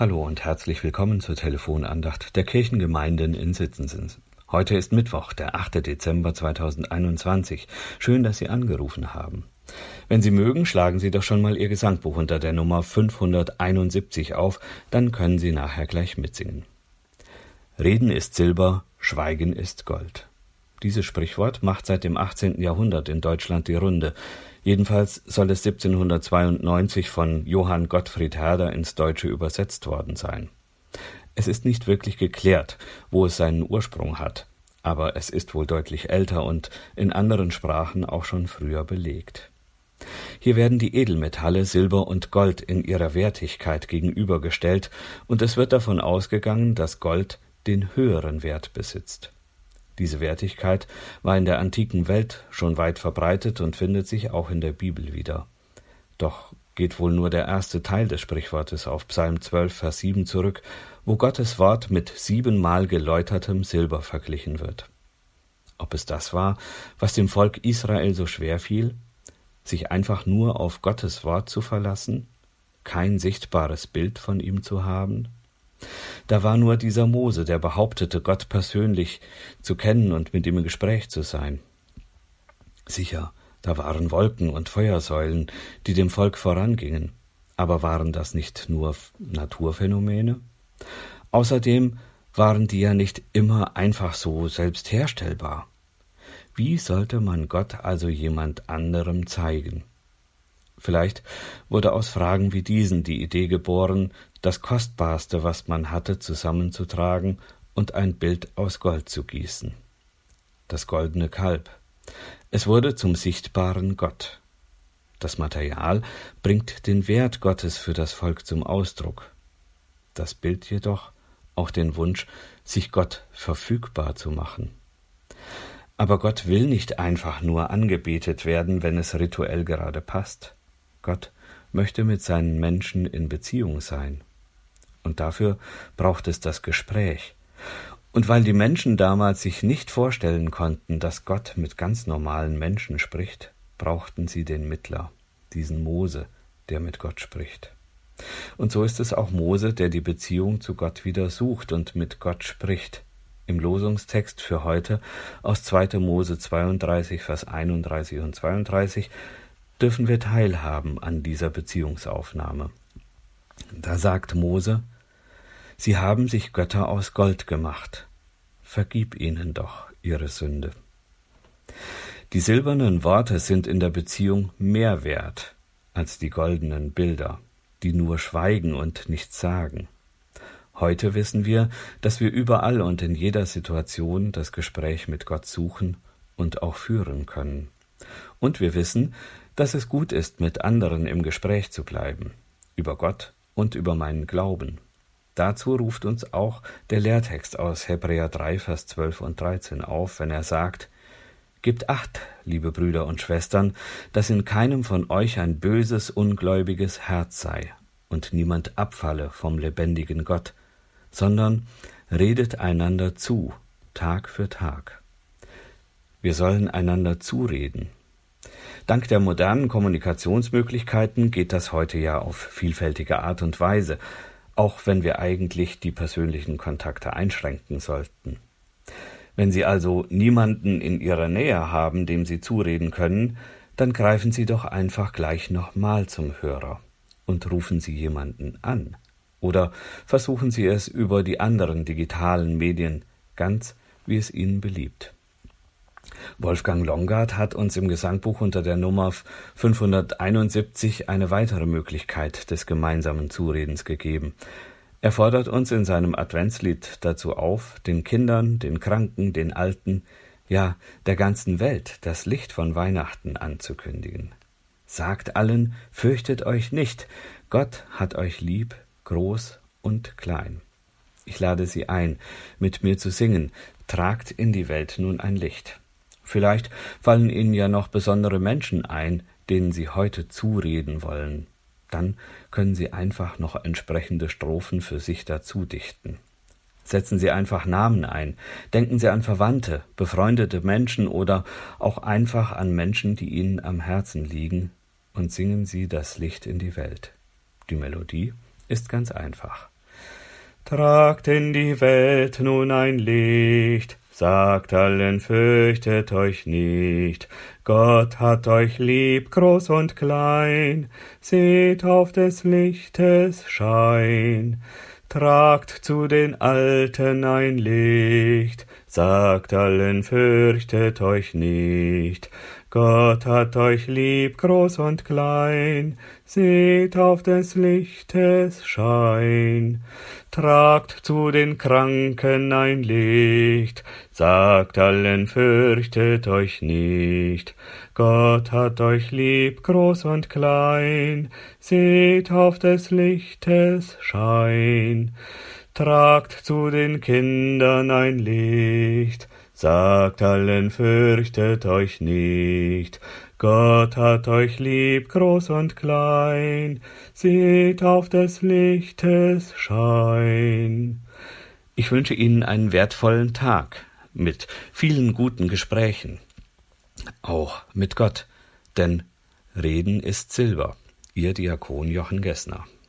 Hallo und herzlich willkommen zur Telefonandacht der Kirchengemeinden in Sitzensen. Heute ist Mittwoch, der 8. Dezember 2021. Schön, dass Sie angerufen haben. Wenn Sie mögen, schlagen Sie doch schon mal Ihr Gesangbuch unter der Nummer 571 auf, dann können Sie nachher gleich mitsingen. Reden ist Silber, Schweigen ist Gold. Dieses Sprichwort macht seit dem 18. Jahrhundert in Deutschland die Runde. Jedenfalls soll es 1792 von Johann Gottfried Herder ins Deutsche übersetzt worden sein. Es ist nicht wirklich geklärt, wo es seinen Ursprung hat, aber es ist wohl deutlich älter und in anderen Sprachen auch schon früher belegt. Hier werden die Edelmetalle Silber und Gold in ihrer Wertigkeit gegenübergestellt, und es wird davon ausgegangen, dass Gold den höheren Wert besitzt. Diese Wertigkeit war in der antiken Welt schon weit verbreitet und findet sich auch in der Bibel wieder. Doch geht wohl nur der erste Teil des Sprichwortes auf Psalm 12, Vers 7 zurück, wo Gottes Wort mit siebenmal geläutertem Silber verglichen wird. Ob es das war, was dem Volk Israel so schwer fiel, sich einfach nur auf Gottes Wort zu verlassen, kein sichtbares Bild von ihm zu haben? Da war nur dieser Mose, der behauptete, Gott persönlich zu kennen und mit ihm im Gespräch zu sein. Sicher, da waren Wolken und Feuersäulen, die dem Volk vorangingen. Aber waren das nicht nur Naturphänomene? Außerdem waren die ja nicht immer einfach so selbst herstellbar. Wie sollte man Gott also jemand anderem zeigen? Vielleicht wurde aus Fragen wie diesen die Idee geboren, das Kostbarste, was man hatte, zusammenzutragen und ein Bild aus Gold zu gießen. Das goldene Kalb. Es wurde zum sichtbaren Gott. Das Material bringt den Wert Gottes für das Volk zum Ausdruck. Das Bild jedoch auch den Wunsch, sich Gott verfügbar zu machen. Aber Gott will nicht einfach nur angebetet werden, wenn es rituell gerade passt. Gott möchte mit seinen Menschen in Beziehung sein. Und dafür braucht es das Gespräch. Und weil die Menschen damals sich nicht vorstellen konnten, dass Gott mit ganz normalen Menschen spricht, brauchten sie den Mittler, diesen Mose, der mit Gott spricht. Und so ist es auch Mose, der die Beziehung zu Gott wieder sucht und mit Gott spricht. Im Losungstext für heute aus 2. Mose 32, Vers 31 und 32 dürfen wir teilhaben an dieser Beziehungsaufnahme. Da sagt Mose, Sie haben sich Götter aus Gold gemacht, vergib ihnen doch ihre Sünde. Die silbernen Worte sind in der Beziehung mehr wert als die goldenen Bilder, die nur schweigen und nichts sagen. Heute wissen wir, dass wir überall und in jeder Situation das Gespräch mit Gott suchen und auch führen können. Und wir wissen, dass es gut ist, mit anderen im Gespräch zu bleiben, über Gott und über meinen Glauben. Dazu ruft uns auch der Lehrtext aus Hebräer 3, Vers 12 und 13 auf, wenn er sagt, Gebt acht, liebe Brüder und Schwestern, dass in keinem von euch ein böses, ungläubiges Herz sei und niemand abfalle vom lebendigen Gott, sondern redet einander zu, Tag für Tag. Wir sollen einander zureden, Dank der modernen Kommunikationsmöglichkeiten geht das heute ja auf vielfältige Art und Weise, auch wenn wir eigentlich die persönlichen Kontakte einschränken sollten. Wenn Sie also niemanden in Ihrer Nähe haben, dem Sie zureden können, dann greifen Sie doch einfach gleich nochmal zum Hörer und rufen Sie jemanden an. Oder versuchen Sie es über die anderen digitalen Medien, ganz wie es Ihnen beliebt. Wolfgang Longard hat uns im Gesangbuch unter der Nummer 571 eine weitere Möglichkeit des gemeinsamen Zuredens gegeben. Er fordert uns in seinem Adventslied dazu auf, den Kindern, den Kranken, den Alten, ja der ganzen Welt das Licht von Weihnachten anzukündigen. Sagt allen, fürchtet euch nicht, Gott hat euch lieb, groß und klein. Ich lade Sie ein, mit mir zu singen, tragt in die Welt nun ein Licht. Vielleicht fallen Ihnen ja noch besondere Menschen ein, denen Sie heute zureden wollen. Dann können Sie einfach noch entsprechende Strophen für sich dazu dichten. Setzen Sie einfach Namen ein, denken Sie an Verwandte, befreundete Menschen oder auch einfach an Menschen, die Ihnen am Herzen liegen, und singen Sie das Licht in die Welt. Die Melodie ist ganz einfach. Tragt in die Welt nun ein Licht, sagt allen, fürchtet euch nicht. Gott hat euch lieb, groß und klein, seht auf des Lichtes Schein. Tragt zu den Alten ein Licht, sagt allen, fürchtet euch nicht. Gott hat euch lieb, groß und klein, seht auf des Lichtes Schein. Tragt zu den Kranken ein Licht, sagt allen, fürchtet euch nicht. Gott hat euch lieb, groß und klein, seht auf des Lichtes Schein. Tragt zu den Kindern ein Licht, Sagt allen, fürchtet euch nicht. Gott hat euch lieb, groß und klein. Seht auf des Lichtes Schein. Ich wünsche Ihnen einen wertvollen Tag mit vielen guten Gesprächen. Auch mit Gott, denn Reden ist Silber. Ihr Diakon Jochen Gessner.